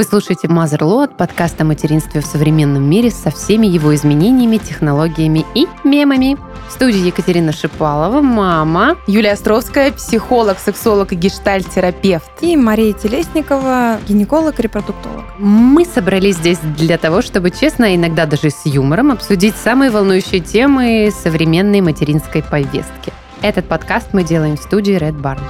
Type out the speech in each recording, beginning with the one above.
Вы слушаете Motherload, подкаст о материнстве в современном мире со всеми его изменениями, технологиями и мемами. В студии Екатерина Шипалова, мама. Юлия Островская, психолог, сексолог и гештальт-терапевт. И Мария Телесникова, гинеколог, репродуктолог. Мы собрались здесь для того, чтобы честно, иногда даже с юмором, обсудить самые волнующие темы современной материнской повестки. Этот подкаст мы делаем в студии Red Barn.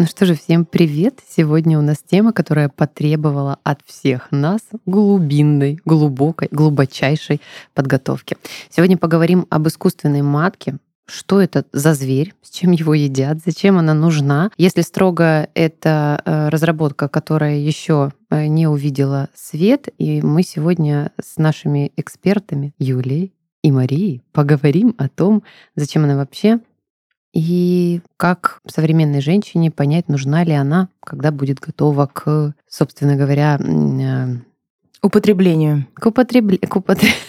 Ну что же, всем привет! Сегодня у нас тема, которая потребовала от всех нас глубинной, глубокой, глубочайшей подготовки. Сегодня поговорим об искусственной матке, что это за зверь, с чем его едят, зачем она нужна. Если строго, это э, разработка, которая еще э, не увидела свет, и мы сегодня с нашими экспертами Юлией и Марией поговорим о том, зачем она вообще, и как современной женщине понять, нужна ли она, когда будет готова к, собственно говоря, э, употреблению. К, употреб... к, употреб...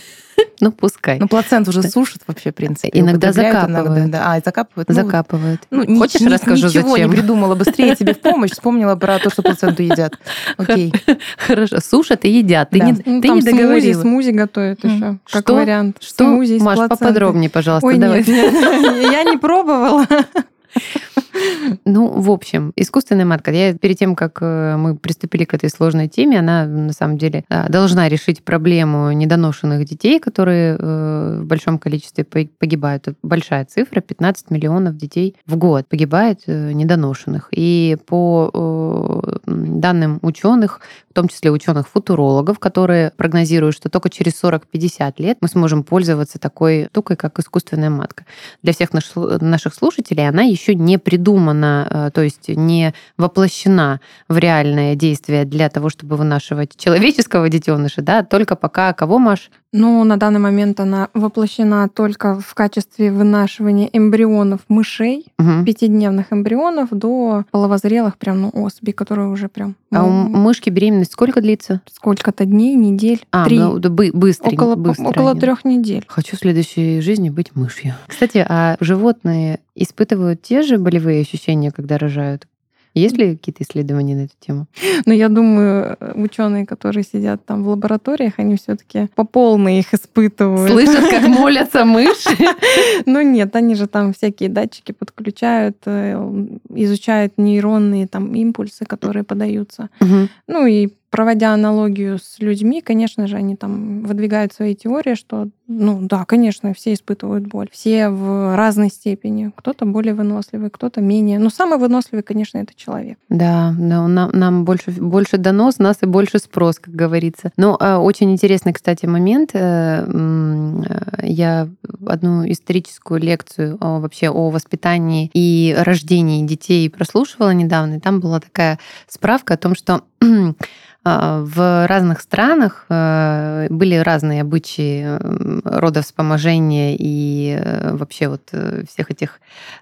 Ну, пускай. Ну, плаценту уже сушат вообще, в принципе. Иногда закапывают. Иногда. А, и закапывают? Ну, закапывают. Ну, Хочешь, ни, расскажу, ничего зачем? не придумала. Быстрее тебе в помощь. Вспомнила про то, что плаценту едят. Окей. Хорошо. Сушат и едят. Ты, да. не, ну, ты не договорила. Смузи, смузи готовят еще. Как что? вариант. Что? Смузи Маш, поподробнее, пожалуйста. Ой, давай. Нет, нет, я не пробовала. Ну, в общем, искусственная матка. Я перед тем, как э, мы приступили к этой сложной теме, она на самом деле э, должна решить проблему недоношенных детей, которые э, в большом количестве погибают. Большая цифра, 15 миллионов детей в год погибает недоношенных. И по данным ученых, в том числе ученых-футурологов, которые прогнозируют, что только через 40-50 лет мы сможем пользоваться такой штукой, как искусственная матка. Для всех наших слушателей она еще не придумана, э, то есть не воплощена в реальное действие для того, чтобы вынашивать человеческого детеныша, да, только пока кого, Маш? Ну, на данный момент она воплощена только в качестве вынашивания эмбрионов мышей, угу. пятидневных эмбрионов до половозрелых прям, ну, особей, которые уже прям... А у мышки беременность сколько длится? Сколько-то дней, недель? А, три. Ну, да, быстрый, около, быстрый. около трех недель. Хочу в следующей жизни быть мышью. Кстати, а животные испытывают те же болевые ощущения, когда рожают? Есть ли какие-то исследования на эту тему? Ну, я думаю, ученые, которые сидят там в лабораториях, они все-таки по полной их испытывают. Слышат, как молятся мыши? Ну нет, они же там всякие датчики подключают, э, изучают нейронные там импульсы, которые подаются. Ну и проводя аналогию с людьми, конечно же, они там выдвигают свои теории, что, ну да, конечно, все испытывают боль. Все в разной степени. Кто-то более выносливый, кто-то менее. Но самый выносливый, конечно, это человек. Да, да нам, нам больше, больше донос, нас и больше спрос, как говорится. Но э, очень интересный, кстати, момент. Э, э, я одну историческую лекцию о, вообще о воспитании и рождении детей прослушивала недавно, и там была такая справка о том, что А, в разных странах э, были разные обычаи э, родовспоможения и э, вообще вот всех этих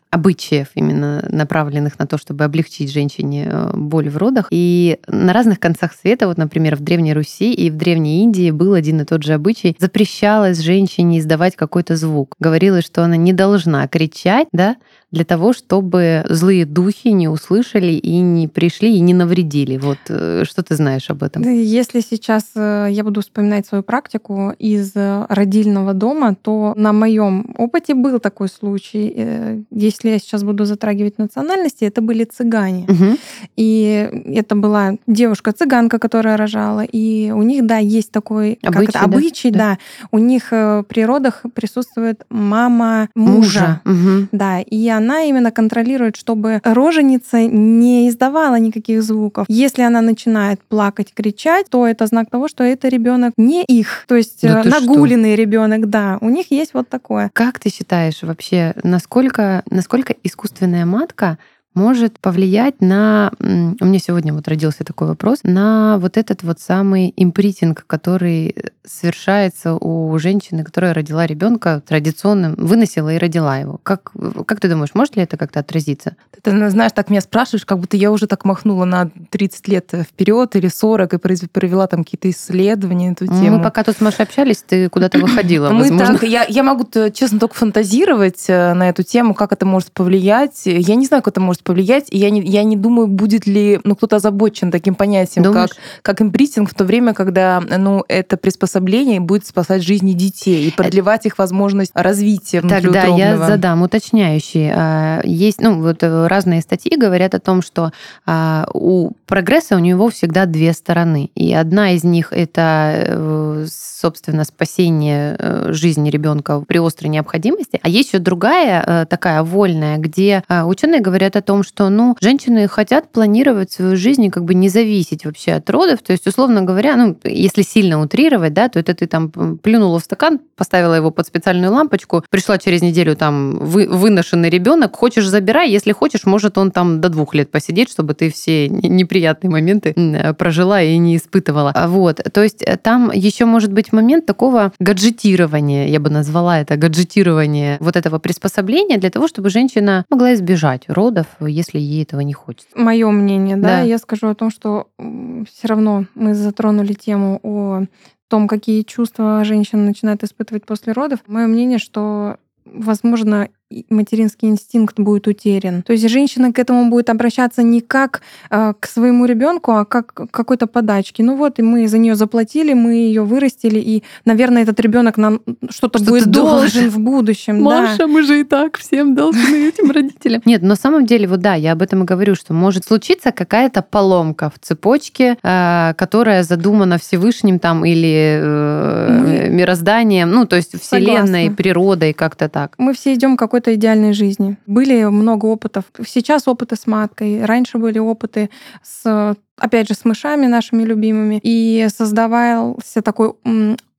обычаев, именно направленных на то, чтобы облегчить женщине боль в родах. И на разных концах света, вот, например, в Древней Руси и в Древней Индии был один и тот же обычай. Запрещалось женщине издавать какой-то звук. Говорилось, что она не должна кричать, да, для того, чтобы злые духи не услышали и не пришли и не навредили. Вот э, что ты знаешь об этом? Если сейчас э, я буду вспоминать свою практику из родильного дома, то на моем опыте был такой случай. Э, если я сейчас буду затрагивать национальности, это были цыгане. Угу. И это была девушка-цыганка, которая рожала. И у них, да, есть такой обычай, как это, обычай да? да. У них при родах присутствует мама мужа. мужа. Угу. Да, и она именно контролирует, чтобы роженица не издавала никаких звуков. Если она начинает плакать, кричать, то это знак того, что это ребенок не их, то есть да э, нагуленный ребенок, да. У них есть вот такое. Как ты считаешь вообще, насколько, насколько искусственная матка может повлиять на... У меня сегодня вот родился такой вопрос, на вот этот вот самый импритинг, который совершается у женщины, которая родила ребенка традиционным, выносила и родила его. Как, как ты думаешь, может ли это как-то отразиться? Ты знаешь, так меня спрашиваешь, как будто я уже так махнула на 30 лет вперед или 40 и провела там какие-то исследования на эту тему. Мы пока тут с Машей общались, ты куда-то выходила, Мы так, я, я могу, честно, только фантазировать э, на эту тему, как это может повлиять. Я не знаю, как это может повлиять, и я не, я не думаю, будет ли ну, кто-то озабочен таким понятием, как, как импритинг в то время, когда ну, это приспособление будет спасать жизни детей и продлевать их возможность развития Тогда я задам уточняющий. А, есть, ну, вот э, разные статьи говорят о том, что а, у прогресса у него всегда две стороны. И одна из них это, э, собственно, спасение э, жизни ребенка при острой необходимости. А есть еще другая такая вольная, где ученые говорят о том, что ну, женщины хотят планировать свою жизнь и как бы не зависеть вообще от родов. То есть, условно говоря, ну, если сильно утрировать, да, то это ты там плюнула в стакан, поставила его под специальную лампочку, пришла через неделю там вы, выношенный ребенок, хочешь забирай, если хочешь, может он там до двух лет посидеть, чтобы ты все неприятные моменты прожила и не испытывала. А вот, то есть э, там еще может быть момент такого гаджетирования, я бы назвала это гаджетирование вот этого приспособления для того, чтобы женщина могла избежать родов, если ей этого не хочется. Мое мнение, да, да. я скажу о том, что все равно мы затронули тему о том, какие чувства женщина начинает испытывать после родов. Мое мнение, что возможно, материнский инстинкт будет утерян. То есть женщина к этому будет обращаться не как э, к своему ребенку, а как к какой-то подачке. Ну вот, и мы за нее заплатили, мы ее вырастили, и, наверное, этот ребенок нам что-то что будет должен в будущем. Маша, да. мы же и так всем должны этим родителям. Нет, на самом деле, вот да, я об этом и говорю, что может случиться какая-то поломка в цепочке, э, которая задумана Всевышним там или э, мирозданием, ну то есть Вселенной, Согласна. природой, как-то так. Мы все идем какой какой-то идеальной жизни. Были много опытов. Сейчас опыты с маткой, раньше были опыты с опять же, с мышами нашими любимыми. И создавался такой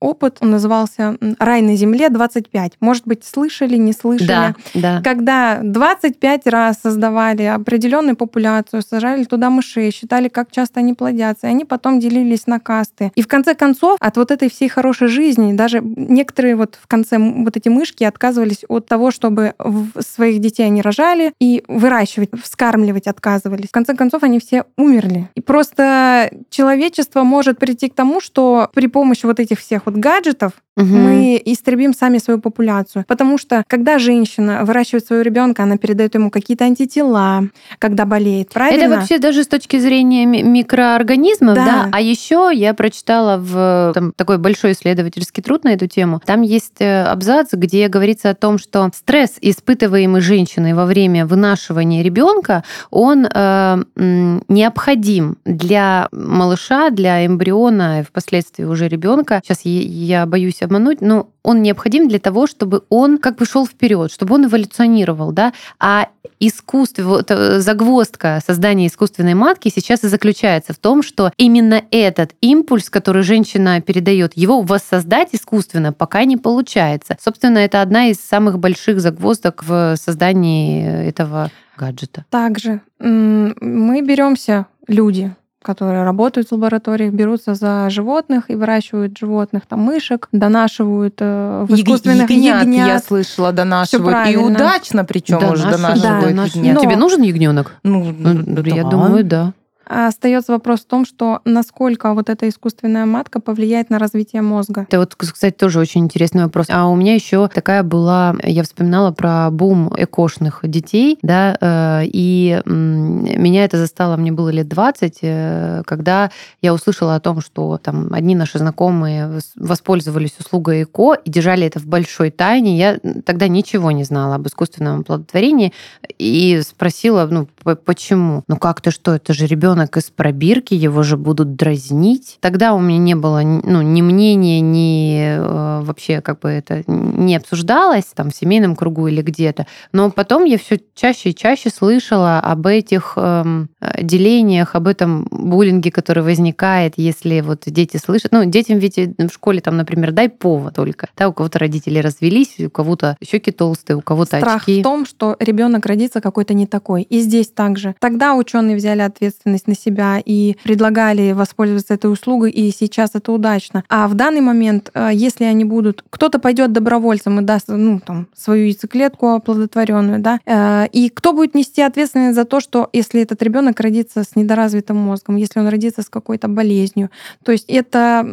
опыт, он назывался «Рай на земле 25». Может быть, слышали, не слышали. Да, да. Когда 25 раз создавали определенную популяцию, сажали туда мышей, считали, как часто они плодятся, и они потом делились на касты. И в конце концов от вот этой всей хорошей жизни даже некоторые вот в конце вот эти мышки отказывались от того, чтобы своих детей они рожали и выращивать, вскармливать отказывались. В конце концов они все умерли. И просто человечество может прийти к тому, что при помощи вот этих всех вот гаджетов угу. мы истребим сами свою популяцию. Потому что когда женщина выращивает своего ребенка, она передает ему какие-то антитела, когда болеет. Правильно? Это вообще даже с точки зрения микроорганизмов, да. да? А еще я прочитала в там, такой большой исследовательский труд на эту тему. Там есть э, абзац, где говорится о том, что стресс, испытываемый женщиной во время вынашивания ребенка, он э, необходим для малыша, для эмбриона и впоследствии уже ребенка. Сейчас я боюсь обмануть, но он необходим для того, чтобы он как бы шел вперед, чтобы он эволюционировал, да. А искусство, вот, э, загвоздка создания искусственной матки сейчас и заключается в том, что именно этот импульс, который женщина передает, его воссоздать искусственно пока не получается. Собственно, это одна из самых больших загвоздок в создании этого гаджета. Также мы беремся люди, которые работают в лабораториях, берутся за животных и выращивают животных, там мышек, донашивают э, в искусственных ягнят, ягнят. Я слышала, донашивают. И удачно причем уже донашивают да, ягнят. Но... Тебе нужен ягненок? Ну, ну я да. думаю, да. Остается вопрос в том, что насколько вот эта искусственная матка повлияет на развитие мозга. Это вот, кстати, тоже очень интересный вопрос. А у меня еще такая была, я вспоминала про бум экошных детей, да, э, и меня это застало, мне было лет 20, э, когда я услышала о том, что там одни наши знакомые воспользовались услугой ЭКО и держали это в большой тайне. Я тогда ничего не знала об искусственном оплодотворении и спросила, ну, почему? Ну как-то что, это же ребенок ребенок из пробирки, его же будут дразнить. Тогда у меня не было ну, ни мнения, ни э, вообще как бы это не обсуждалось там в семейном кругу или где-то. Но потом я все чаще и чаще слышала об этих эм, делениях, об этом буллинге, который возникает, если вот дети слышат. Ну, детям ведь в школе там, например, дай повод только. Да, у кого-то родители развелись, у кого-то щеки толстые, у кого-то Страх очки. в том, что ребенок родится какой-то не такой. И здесь также. Тогда ученые взяли ответственность на себя и предлагали воспользоваться этой услугой, и сейчас это удачно. А в данный момент, э, если они будут, кто-то пойдет добровольцем и даст, ну, там, свою яйцеклетку оплодотворенную, да, э, и кто будет нести ответственность за то, что если этот ребенок родится с недоразвитым мозгом, если он родится с какой-то болезнью, то есть это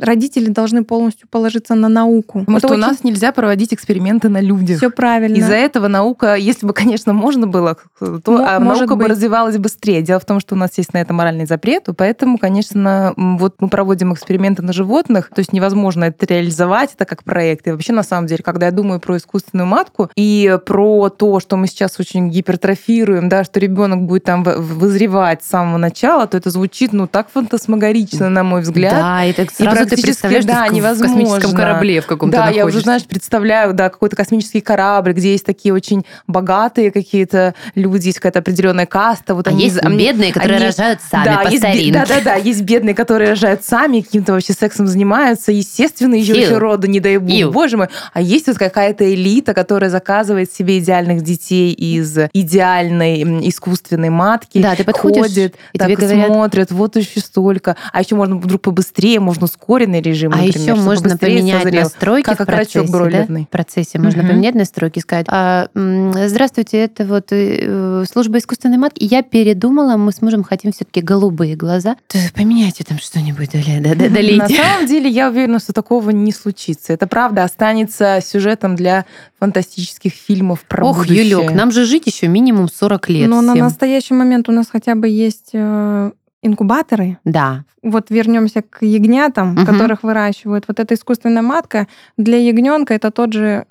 родители должны полностью положиться на науку. Потому что очень... у нас нельзя проводить эксперименты на людях. Все правильно. Из-за этого наука, если бы, конечно, можно было, то а наука быть. бы развивалась быстрее. Дело в том, что нас есть на это моральный запрет, поэтому, конечно, вот мы проводим эксперименты на животных, то есть невозможно это реализовать, это как проект. И вообще, на самом деле, когда я думаю про искусственную матку и про то, что мы сейчас очень гипертрофируем, да, что ребенок будет там вызревать с самого начала, то это звучит, ну, так фантасмагорично, на мой взгляд. Да, и так сразу и ты представляешь, да, что невозможно. в космическом корабле в каком-то Да, находишься. я уже, знаешь, представляю, да, какой-то космический корабль, где есть такие очень богатые какие-то люди, есть какая-то определенная каста. Вот а они, есть бедные, которые они, рожают сами да, по есть, старинке. Да-да-да, есть бедные, которые рожают сами, каким-то вообще сексом занимаются, естественно, еще, еще рода, не дай бог, Ил. боже мой. А есть вот какая-то элита, которая заказывает себе идеальных детей из идеальной искусственной матки. Да, ты подходишь, ходит, и так тебе говорят... смотрят, вот еще столько. А еще можно вдруг побыстрее, можно ускоренный режим, а например, еще можно поменять созрел, настройки как в процессе, да? в процессе можно угу. поменять настройки, сказать, а, здравствуйте, это вот э, служба искусственной матки. Я передумала, мы с мужем хотим все-таки голубые глаза. Поменяйте там что-нибудь, долейте. На самом деле, я уверена, что такого не случится. Это правда останется сюжетом для фантастических фильмов про Ох, будущее. Юлек, нам же жить еще минимум 40 лет. Но всем. на настоящий момент у нас хотя бы есть э, инкубаторы. Да. Вот вернемся к ягнятам, угу. которых выращивают. Вот эта искусственная матка для ягненка это тот же,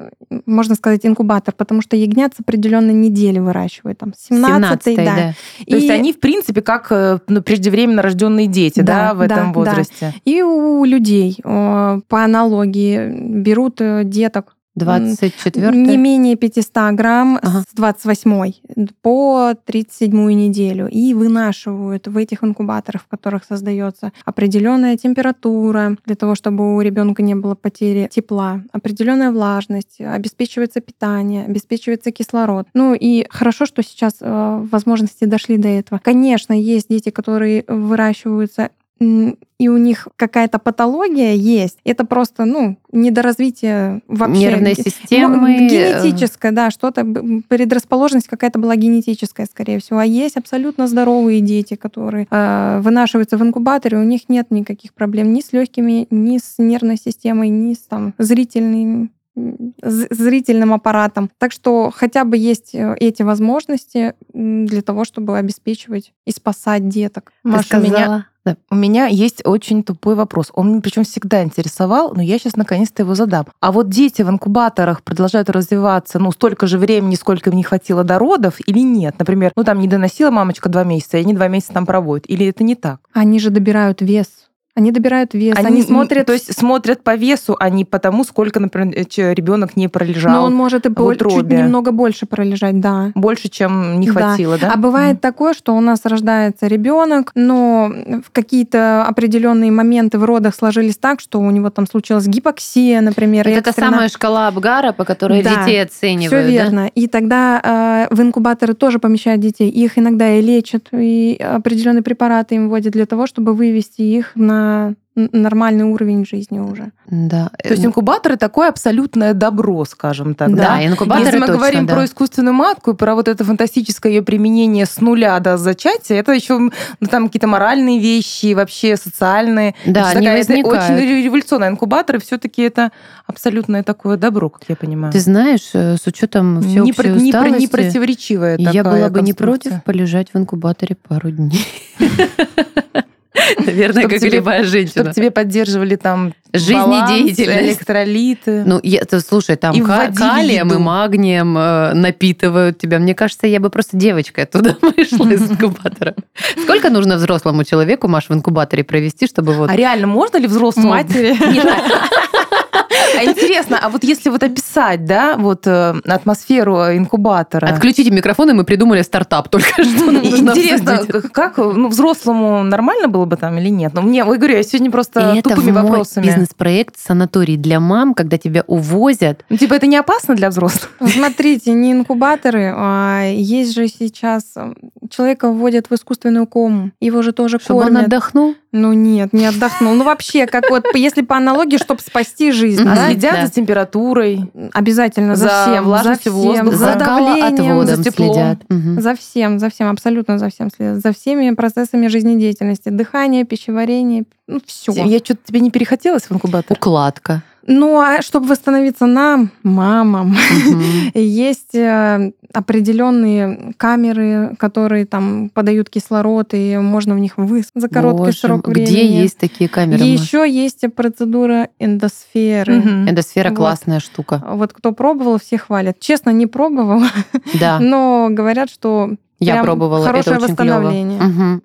можно сказать, инкубатор, потому что ягнят с определенной недели выращивают, там 17 да. да. То и... есть они, в принципе, как э, ну, преждевременно рожденные дети, да, да в этом да, возрасте. Да. И у людей по аналогии берут э, деток 24 Не менее 500 грамм ага. с 28 по 37 неделю. И вынашивают в этих инкубаторах, в которых создается определенная температура, для того, чтобы у ребенка не было потери тепла, определенная влажность, обеспечивается питание, обеспечивается кислород. Ну и хорошо, что сейчас э, возможности дошли до этого. Конечно, есть дети, которые выращиваются и у них какая-то патология есть, это просто, ну, недоразвитие вообще. Нервной системы. Ну, генетическое, да, что-то, предрасположенность какая-то была генетическая, скорее всего. А есть абсолютно здоровые дети, которые э, вынашиваются в инкубаторе, у них нет никаких проблем ни с легкими, ни с нервной системой, ни с там, зрительными зрительным аппаратом. Так что хотя бы есть э, эти возможности для того, чтобы обеспечивать и спасать деток. Ты Маша, сказала, меня да. У меня есть очень тупой вопрос. Он меня причем всегда интересовал, но я сейчас наконец-то его задам. А вот дети в инкубаторах продолжают развиваться, ну, столько же времени, сколько им не хватило до родов, или нет? Например, ну, там не доносила мамочка два месяца, и они два месяца там проводят. Или это не так? Они же добирают вес. Они добирают вес, они, они смотрят... То есть смотрят по весу, а не по тому, сколько, например, ребенок не пролежал Но он может и боль, чуть немного больше пролежать, да. Больше, чем не хватило, да? да? А бывает mm. такое, что у нас рождается ребенок, но в какие-то определенные моменты в родах сложились так, что у него там случилась гипоксия, например. Это та самая шкала Абгара, по которой да, детей оценивают. Все верно. Да? И тогда э, в инкубаторы тоже помещают детей. Их иногда и лечат, и определенные препараты им вводят для того, чтобы вывести их на нормальный уровень жизни уже. Да. То есть инкубаторы такое абсолютное добро, скажем так. Да, да? инкубаторы Если мы точно, говорим да. про искусственную матку и про вот это фантастическое ее применение с нуля до зачатия, это еще ну, там какие-то моральные вещи, вообще социальные. Да, это, такая, это очень революционная. Инкубаторы все-таки это абсолютное такое добро, как я понимаю. Ты знаешь, э, с учетом всеобщей не, про, не, про, не противоречивая Я была бы не против полежать в инкубаторе пару дней. Наверное, как и любая женщина. Чтобы тебе поддерживали там жизнедеятельность, электролиты. Ну, я, ты, слушай, там и калием еду. и магнием э, напитывают тебя. Мне кажется, я бы просто девочкой оттуда вышла из инкубатора. Сколько нужно взрослому человеку, Маш, в инкубаторе провести, чтобы вот... А реально можно ли взрослому... Матери? Интересно, а вот если вот описать, да, вот э, атмосферу инкубатора. Отключите микрофон, и мы придумали стартап только что. Интересно, как ну, взрослому нормально было бы там или нет? Но мне, ой, говорю, я сегодня просто тупыми это вопросами. бизнес-проект санаторий для мам, когда тебя увозят. Ну, типа, это не опасно для взрослых? Смотрите, не инкубаторы, а есть же сейчас... Э, человека вводят в искусственную кому. Его же тоже Чтобы кормят. он отдохнул? Ну нет, не отдохнул. Ну вообще, как вот, если по аналогии, чтобы спасти жизнь. А следят да. за температурой? Обязательно, за, за всем. влажностью за всем, воздуха. За давлением. За теплом. Следят. Угу. За всем, за всем, абсолютно за всем следят. За всеми процессами жизнедеятельности. Дыхание, пищеварение, ну все. Я что-то тебе не перехотелось в инкубатор? Укладка. Ну, а чтобы восстановиться нам, мамам, угу. есть э, определенные камеры, которые там подают кислород, и можно в них вы за короткий Боже, срок времени. Где есть такие камеры? Еще есть процедура эндосферы. Угу. Эндосфера вот. классная штука. Вот кто пробовал, все хвалят. Честно, не пробовала. Да. Но говорят, что я пробовала, хорошее это очень восстановление. Угу.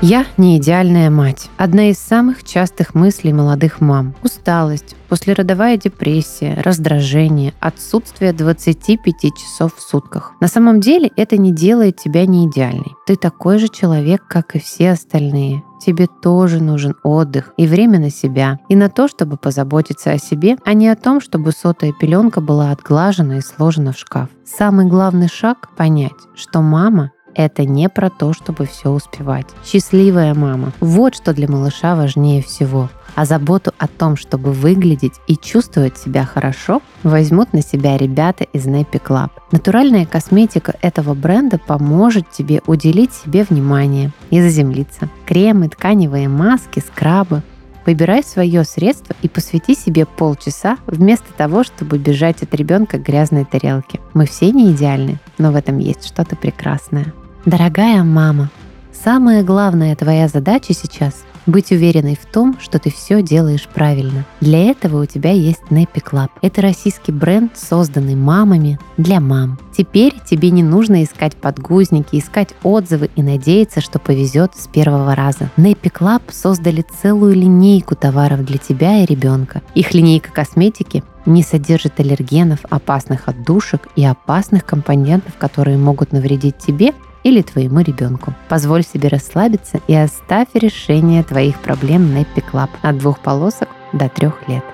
Я не идеальная мать. Одна из самых частых мыслей молодых мам. Усталость, послеродовая депрессия, раздражение, отсутствие 25 часов в сутках. На самом деле это не делает тебя не идеальной. Ты такой же человек, как и все остальные. Тебе тоже нужен отдых и время на себя, и на то, чтобы позаботиться о себе, а не о том, чтобы сотая пеленка была отглажена и сложена в шкаф. Самый главный шаг — понять, что мама это не про то, чтобы все успевать. Счастливая мама. Вот что для малыша важнее всего. А заботу о том, чтобы выглядеть и чувствовать себя хорошо, возьмут на себя ребята из Nappy Club. Натуральная косметика этого бренда поможет тебе уделить себе внимание и заземлиться. Кремы, тканевые маски, скрабы, Выбирай свое средство и посвяти себе полчаса вместо того, чтобы бежать от ребенка к грязной тарелке. Мы все не идеальны, но в этом есть что-то прекрасное. Дорогая мама, самая главная твоя задача сейчас быть уверенной в том, что ты все делаешь правильно. Для этого у тебя есть Nappy Club. Это российский бренд, созданный мамами для мам. Теперь тебе не нужно искать подгузники, искать отзывы и надеяться, что повезет с первого раза. Nappy Club создали целую линейку товаров для тебя и ребенка. Их линейка косметики не содержит аллергенов, опасных отдушек и опасных компонентов, которые могут навредить тебе или твоему ребенку. Позволь себе расслабиться и оставь решение твоих проблем на Club от двух полосок до трех лет.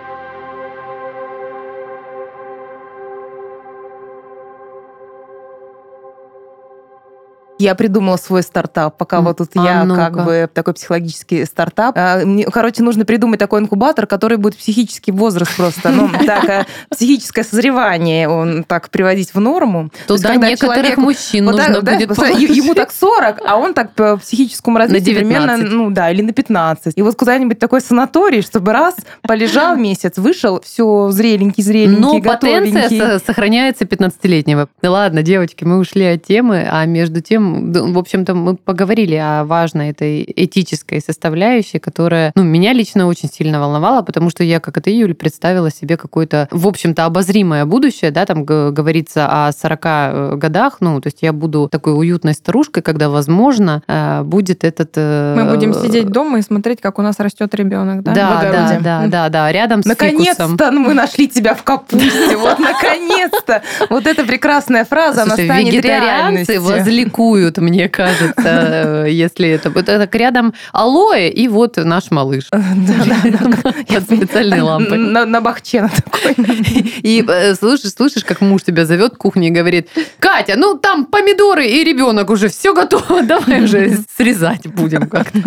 Я придумала свой стартап, пока вот тут а я ну как бы такой психологический стартап. А, мне, короче, нужно придумать такой инкубатор, который будет психический возраст просто, ну, так, а, психическое созревание он так приводить в норму. Туда некоторых мужчин нужно будет Ему так 40, а он так по психическому развитию примерно, ну да, или на 15. И вот куда-нибудь такой санаторий, чтобы раз полежал месяц, вышел, все зреленький, зреленький, Но потенция сохраняется 15-летнего. Ладно, девочки, мы ушли от темы, а между тем в общем-то, мы поговорили о важной этой этической составляющей, которая, ну, меня лично очень сильно волновала, потому что я, как это Юля, представила себе какое-то, в общем-то, обозримое будущее, да, там говорится о 40 э, годах, ну, то есть я буду такой уютной старушкой, когда, возможно, э, будет этот... Э, мы будем сидеть дома и смотреть, как у нас растет ребенок, да? Да, да, да, да, да, рядом с Наконец-то мы нашли тебя в капусте, вот наконец-то! Вот эта прекрасная фраза, она станет реальностью. возликуют рисуют, мне кажется, если это... Так рядом алоэ и вот наш малыш. Под специальной лампой. На бахче такой. И э, слышишь, слышишь, как муж тебя зовет в кухне и говорит, Катя, ну там помидоры и ребенок уже, все готово, давай уже срезать будем как-то.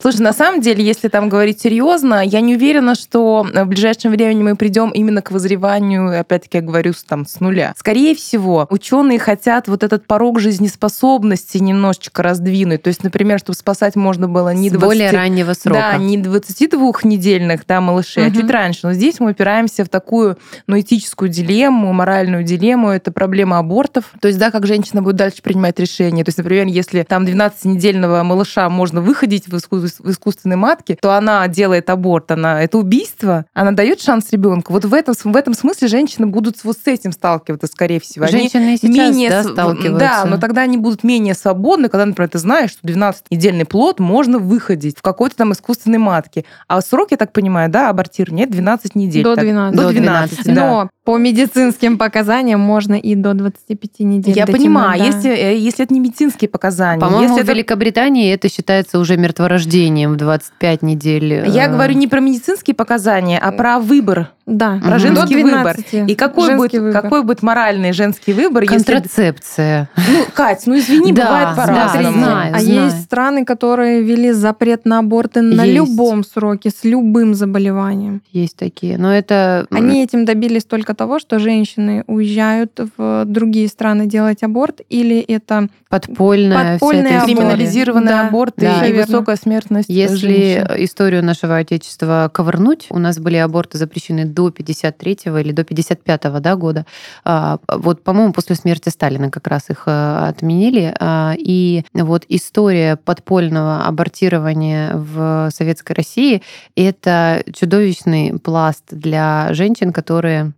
Слушай, на самом деле, если там говорить серьезно, я не уверена, что в ближайшем времени мы придем именно к возреванию, опять-таки я говорю, там, с нуля. Скорее всего, ученые хотят вот этот порог жизнеспособности способности немножечко раздвинуть. То есть, например, чтобы спасать можно было не С 20... более раннего срока. Да, не 22-недельных да, малышей, угу. а чуть раньше. Но здесь мы упираемся в такую ну, этическую дилемму, моральную дилемму. Это проблема абортов. То есть, да, как женщина будет дальше принимать решение. То есть, например, если там 12-недельного малыша можно выходить в, в искусственной матке, то она делает аборт. Она... Это убийство. Она дает шанс ребенку. Вот в этом, в этом смысле женщины будут вот с этим сталкиваться, скорее всего. Женщины сейчас менее, да, сталкиваются. Да, но тогда они будут менее свободны, когда, например, ты знаешь, что 12-недельный плод можно выходить в какой-то там искусственной матке. А срок, я так понимаю, да, абортирования 12 недель. До 12. Так, до 12, 12 да. Но по медицинским показаниям можно и до 25 недель. Я понимаю, да. если, э, если это не медицинские показания. По-моему, если в Великобритании это считается уже мертворождением в 25 недель. Я э. говорю не про медицинские показания, а про выбор. Да. Про женский выбор. И какой будет, выбор. какой будет моральный женский выбор? Контрацепция. Если... Ну, Кать, ну извини, да, бывает по-разному. Да, знаю, а знаю. есть страны, которые ввели запрет на аборты на есть. любом сроке, с любым заболеванием. Есть такие, но это... Они этим добились только того, что женщины уезжают в другие страны делать аборт, или это подпольная, подпольная аборт. криминализированный да, аборт да, и верно. высокая смертность Если женщин. историю нашего Отечества ковырнуть, у нас были аборты запрещены до 53-го или до 55-го да, года. А, вот, по-моему, после смерти Сталина как раз их э, отменили. А, и вот история подпольного абортирования в Советской России — это чудовищный пласт для женщин, которые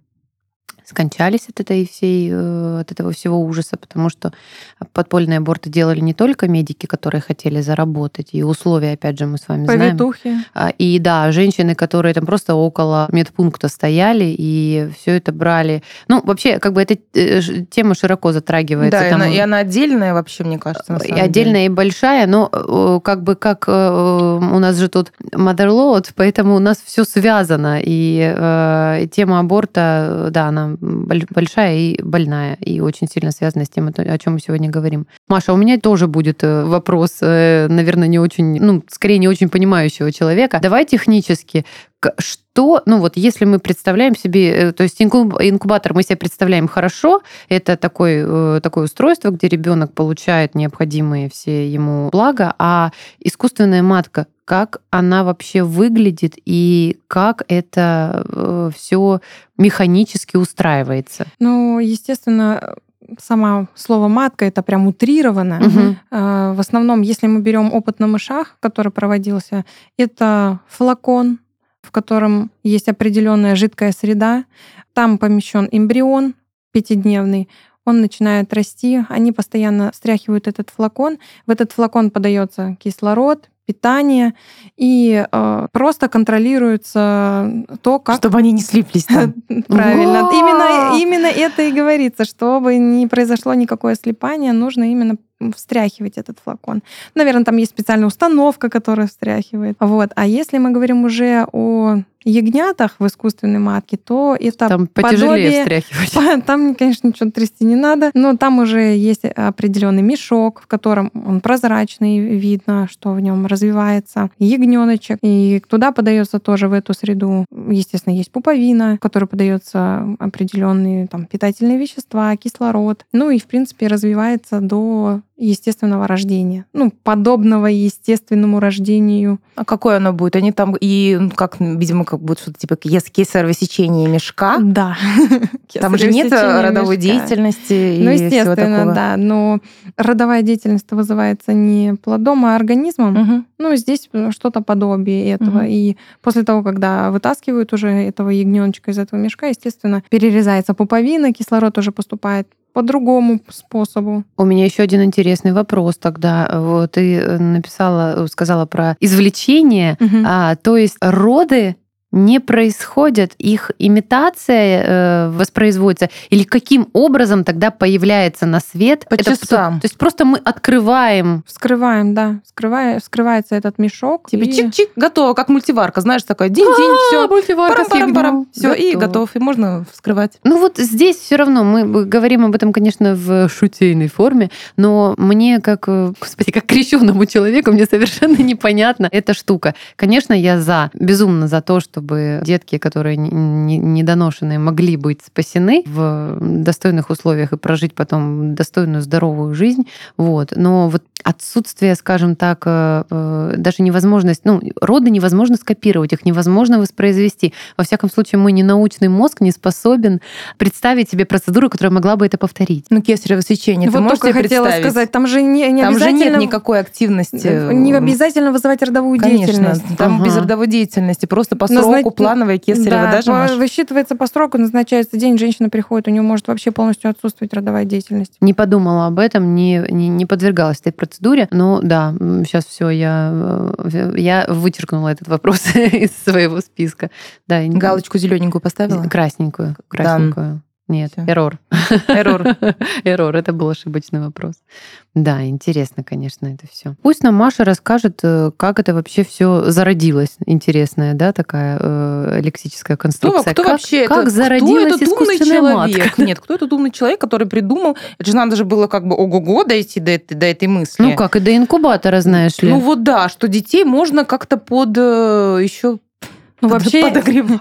скончались от этой всей, э, от этого всего ужаса, потому что подпольные аборты делали не только медики, которые хотели заработать, и условия, опять же, мы с вами Повитухи. знаем. И да, женщины, которые там просто около медпункта стояли и все это брали. Ну, вообще, как бы эта э, тема широко затрагивается. Да, и, она, и она отдельная вообще, мне кажется, на самом и Отдельная деле. и большая, но э, как бы как у нас же тут motherload, поэтому у нас все связано, и э, тема аборта, да, она большая и больная, и очень сильно связана с тем, о чем мы сегодня говорим. Маша, у меня тоже будет э, вопрос, э, наверное, не очень, ну, скорее не очень понимающего человека. Давай технически, что, ну вот, если мы представляем себе, э, то есть инкубатор мы себе представляем хорошо, это такой, такое устройство, где ребенок получает необходимые все ему блага, а искусственная матка, как она вообще выглядит и как это э, все механически устраивается? Ну, естественно, сама слово матка это прям утрировано. Угу. В основном, если мы берем опыт на мышах, который проводился, это флакон, в котором есть определенная жидкая среда. Там помещен эмбрион пятидневный, он начинает расти, они постоянно встряхивают этот флакон. В этот флакон подается кислород, питание и э, просто контролируется то, как... Чтобы они не слиплись там. Правильно. Именно, именно это и говорится. Чтобы не произошло никакое слипание, нужно именно встряхивать этот флакон. Наверное, там есть специальная установка, которая встряхивает. Вот. А если мы говорим уже о ягнятах в искусственной матке, то это Там потяжелее подобие... встряхивать. Там, конечно, ничего трясти не надо, но там уже есть определенный мешок, в котором он прозрачный, видно, что в нем развивается ягненочек, и туда подается тоже в эту среду, естественно, есть пуповина, в которой подается определенные там питательные вещества, кислород, ну и в принципе развивается до естественного рождения. Ну, подобного естественному рождению. А какое оно будет? Они там и, ну, как, видимо, как будет что-то типа кесарево сечение мешка? Да. Там же нет родовой деятельности Ну, естественно, да. Но родовая деятельность вызывается не плодом, а организмом. Угу. Ну, здесь что-то подобие этого. Угу. И после того, когда вытаскивают уже этого ягненочка из этого мешка, естественно, перерезается пуповина, кислород уже поступает по другому способу. У меня еще один интересный вопрос тогда. Вот ты э, написала, сказала про извлечение, угу. а, то есть роды не происходят, их имитация э, воспроизводится, или каким образом тогда появляется на свет? По это, часам. То, есть просто мы открываем. Вскрываем, да. Вскрывая, вскрывается этот мешок. Тебе и... чик-чик, готово, как мультиварка, знаешь, такой день-день, все. Мультиварка парам, парам, Все, и готов, и можно вскрывать. Ну вот здесь все равно мы говорим об этом, конечно, в шутейной форме, но мне как, э, господи, как крещенному человеку, мне совершенно непонятна эта штука. Конечно, я за, безумно за то, чтобы чтобы детки, которые недоношенные, могли быть спасены в достойных условиях и прожить потом достойную здоровую жизнь. Вот. Но вот отсутствие, скажем так, э, э, даже невозможность, ну, роды невозможно скопировать, их невозможно воспроизвести. Во всяком случае, мой ненаучный мозг не способен представить себе процедуру, которая могла бы это повторить. Ну, кесарево сечение, вот ты можешь только хотела сказать, там же не, не там обязательно... же нет никакой активности. Не обязательно вызывать родовую Конечно, деятельность. там ага. без родовой деятельности, просто по сроку плановая кесарево да, даже по... высчитывается по сроку, назначается день, женщина приходит, у нее может вообще полностью отсутствовать родовая деятельность. Не подумала об этом, не, не, не подвергалась этой процедуре, но да, сейчас все, я, э, я вычеркнула этот вопрос из своего списка. Да, Галочку зелененькую поставила? Красненькую. красненькую. Нет, Всё. эррор. Эррор. Эррор. Это был ошибочный вопрос. Да, интересно, конечно, это все. Пусть нам Маша расскажет, э, как это вообще все зародилось. Интересная, да, такая э, лексическая конструкция. Кто, кто как, вообще как это, зародилась кто этот умный человек? Матка? Нет, кто этот умный человек, который придумал? Это же надо же было как бы ого-го дойти до, этой, до этой мысли. Ну как, и до инкубатора, знаешь ли. Ну вот да, что детей можно как-то под э, еще ну, вообще, подогревать.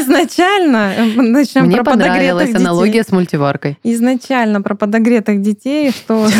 изначально, начнем Мне про понравилась аналогия с мультиваркой. Изначально про подогретых детей, что с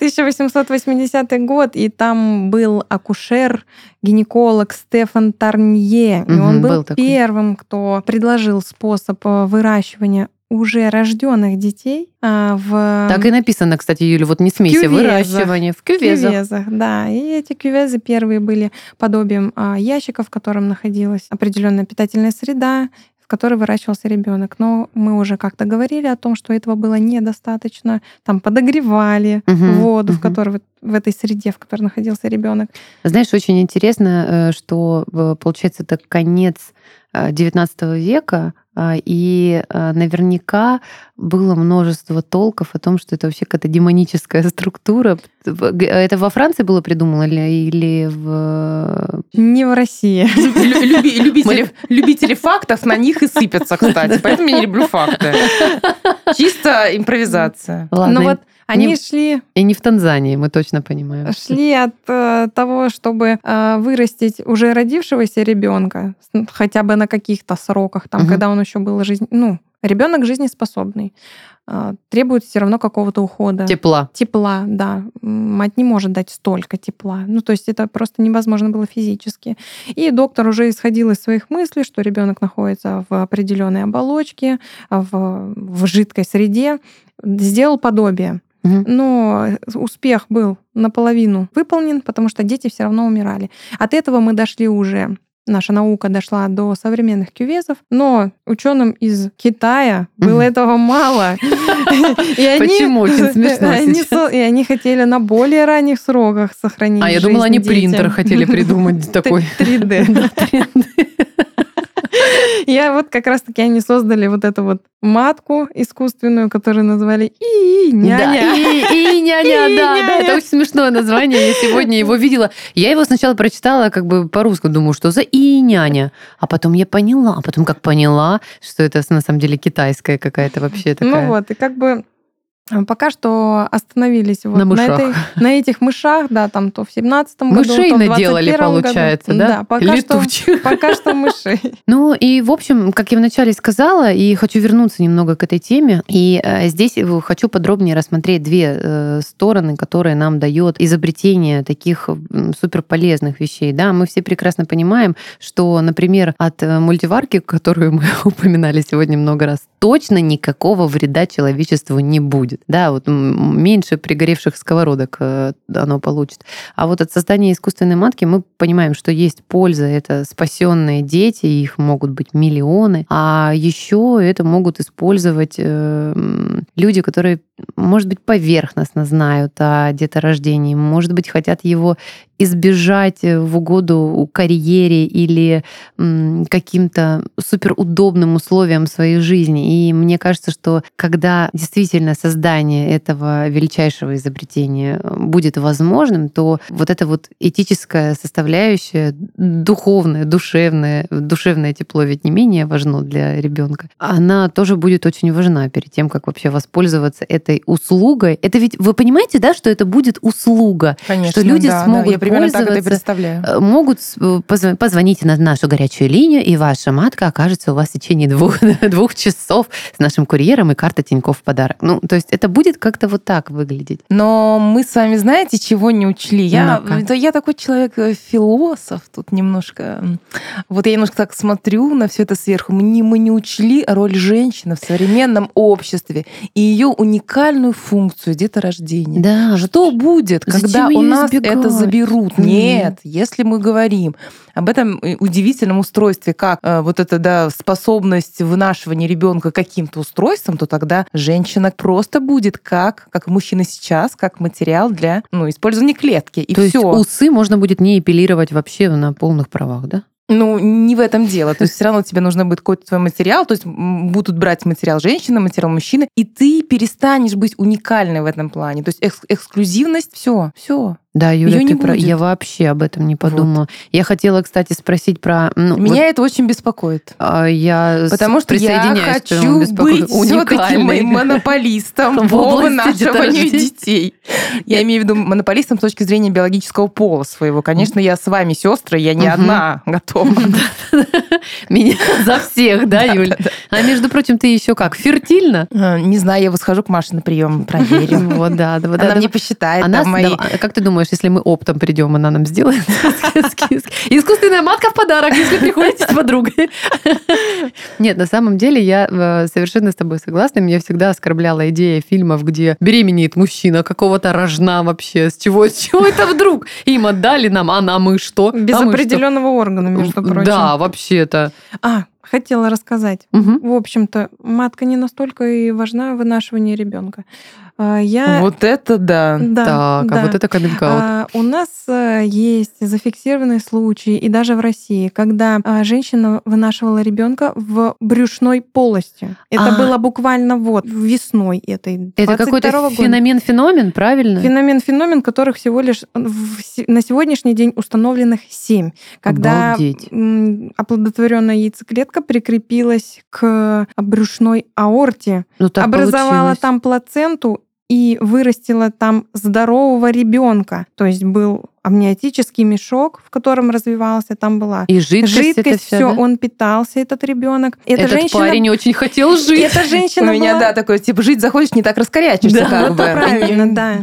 1880 год, и там был акушер, гинеколог Стефан Тарнье, и он был первым, кто предложил способ выращивания уже рожденных детей а, в... Так и написано, кстати, Юля, вот не смейся, кювезах. выращивание в кювезах. кювезах. Да, и эти кювезы первые были подобием а, ящиков, в котором находилась определенная питательная среда, в которой выращивался ребенок. Но мы уже как-то говорили о том, что этого было недостаточно. Там подогревали угу, воду, угу. в которой в этой среде, в которой находился ребенок. Знаешь, очень интересно, э, что э, получается это конец XIX э, века, а, и а, наверняка было множество толков о том, что это вообще какая-то демоническая структура. Это во Франции было придумано или, или в... Не в России. Любители, любители фактов на них и сыпятся, кстати. Поэтому я не люблю факты. Чисто импровизация. Ладно, ну вот они не, шли... И не в Танзании, мы точно понимаем. Шли от э, того, чтобы э, вырастить уже родившегося ребенка, хотя бы на каких-то сроках, там, угу. когда он еще был жизнь, ну, ребенок жизнеспособный, э, требует все равно какого-то ухода. Тепла. Тепла, да. Мать не может дать столько тепла. Ну, то есть это просто невозможно было физически. И доктор уже исходил из своих мыслей, что ребенок находится в определенной оболочке, в, в жидкой среде, сделал подобие. Но успех был наполовину выполнен, потому что дети все равно умирали. От этого мы дошли уже наша наука дошла до современных кювезов, но ученым из Китая было этого мало. Почему? Очень смешно И они хотели на более ранних сроках сохранить А я думала, они принтер хотели придумать такой. 3D. Я вот как раз-таки они создали вот эту вот матку искусственную, которую назвали И-няня. И-няня, да, да, это очень смешное название. Я сегодня его видела. Я его сначала прочитала как бы по-русски, думаю, что за И-няня. А потом я поняла, а потом как поняла, что это на самом деле китайская какая-то вообще ну такая. Ну вот, и как бы Пока что остановились вот на, на, этой, на этих мышах, да, там то в 17-м году, Мышей то в наделали, получается, году. да? Да, пока Летучих. что, пока что мышей. Ну и, в общем, как я вначале сказала, и хочу вернуться немного к этой теме, и э, здесь хочу подробнее рассмотреть две э, стороны, которые нам дает изобретение таких суперполезных вещей. Да, мы все прекрасно понимаем, что, например, от э, мультиварки, которую мы упоминали сегодня много раз, точно никакого вреда человечеству не будет будет. Да, вот меньше пригоревших сковородок э, оно получит. А вот от создания искусственной матки мы понимаем, что есть польза. Это спасенные дети, их могут быть миллионы. А еще это могут использовать э, люди, которые, может быть, поверхностно знают о деторождении, может быть, хотят его избежать э, в угоду карьере или каким-то суперудобным условиям своей жизни. И мне кажется, что когда действительно создать создание этого величайшего изобретения будет возможным, то вот эта вот этическая составляющая, духовная, душевная, душевное тепло ведь не менее важно для ребенка, она тоже будет очень важна перед тем, как вообще воспользоваться этой услугой. Это ведь, вы понимаете, да, что это будет услуга? Конечно, что люди да, смогут да, я примерно пользоваться, так это представляю. Э, могут позвонить на нашу горячую линию, и ваша матка окажется у вас в течение двух, двух часов с нашим курьером и карта Тинькофф в подарок. Ну, то есть это будет как-то вот так выглядеть. Но мы с вами знаете, чего не учли? Я, ну я такой человек-философ э, тут немножко. Вот я немножко так смотрю на все это сверху. Мы не, мы не учли роль женщины в современном обществе и ее уникальную функцию деторождения. Да, что будет, когда у нас избегать? это заберут? Нет, если мы говорим об этом э, удивительном устройстве, как э, вот эта да, способность вынашивания ребенка каким-то устройством, то тогда женщина просто будет как, как мужчина сейчас, как материал для ну, использования клетки. И то все. есть усы можно будет не эпилировать вообще на полных правах, да? Ну, не в этом дело. То есть все равно тебе нужно будет какой-то твой материал, то есть будут брать материал женщины, материал мужчины, и ты перестанешь быть уникальной в этом плане. То есть экс- эксклюзивность, все, все. Да, Юля, ты про... я вообще об этом не подумала. Вот. Я хотела, кстати, спросить про... Ну, Меня вот... это очень беспокоит. А, я Потому что я хочу быть все-таки монополистом по вынашиванию детей. Я имею в виду монополистом с точки зрения биологического пола своего. Конечно, я с вами, сестры, я не одна готова. Меня за всех, да, Юля? А между прочим, ты еще как, фертильна? А, не знаю, я восхожу к Маше на прием, проверю. Вот, да. да Она мне посчитает. Как ты думаешь, если мы оптом придем, она нам сделает искусственная матка в подарок, если приходите с подругой. Нет, на самом деле я э, совершенно с тобой согласна. Меня всегда оскорбляла идея фильмов, где беременеет мужчина какого-то рожна вообще. С чего, с чего это вдруг? Им отдали нам, а нам и что? Без а определенного органа, между прочим. Да, вообще-то. А, хотела рассказать. Угу. В общем-то, матка не настолько и важна в вынашивании ребенка. А, я... Вот это да. да так, а да. а вот это каминг а, У нас э, есть зафиксированные случаи, и даже в России, когда а, женщина вынашивала ребенка в брюшной полости. Это а. было буквально вот весной этой. Это какой-то феномен-феномен, правильно? Феномен-феномен, которых всего лишь на сегодняшний день установленных семь. Когда Обалдеть. оплодотворенная яйцеклетка прикрепилась к брюшной аорте, ну, образовала получилось. там плаценту и вырастила там здорового ребенка. То есть был амниотический мешок, в котором развивался, там была и жидкость, жидкость все, да? он питался, этот ребенок. Эта этот женщина... парень очень хотел жить. Эта женщина У меня, была... да, такое, типа, жить захочешь, не так раскорячишься, да, как бы. Правильно, да.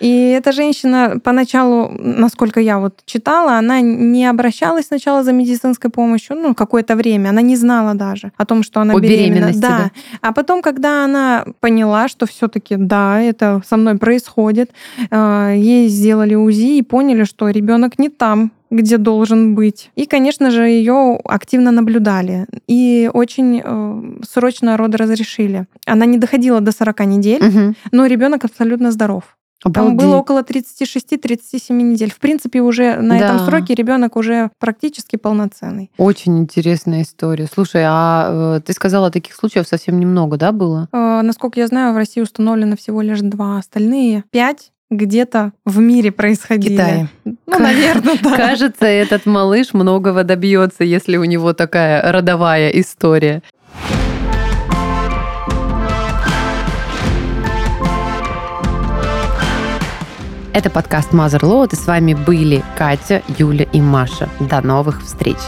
И эта женщина поначалу, насколько я вот читала, она не обращалась сначала за медицинской помощью, ну, какое-то время, она не знала даже о том, что она О беременна. Да. да. А потом, когда она поняла, что все-таки да, это со мной происходит, э, ей сделали УЗИ и поняли, что ребенок не там, где должен быть. И, конечно же, ее активно наблюдали. И очень э, срочно роды разрешили. Она не доходила до 40 недель, угу. но ребенок абсолютно здоров. Обалдеть. Там было около 36-37 недель. В принципе, уже на да. этом сроке ребенок уже практически полноценный. Очень интересная история. Слушай, а э, ты сказала, таких случаев совсем немного, да, было? Э, насколько я знаю, в России установлено всего лишь два. Остальные пять где-то в мире происходили. Китае. Ну, наверное, да. Кажется, этот малыш многого добьется, если у него такая родовая история. Это подкаст Mother Load, и с вами были Катя, Юля и Маша. До новых встреч!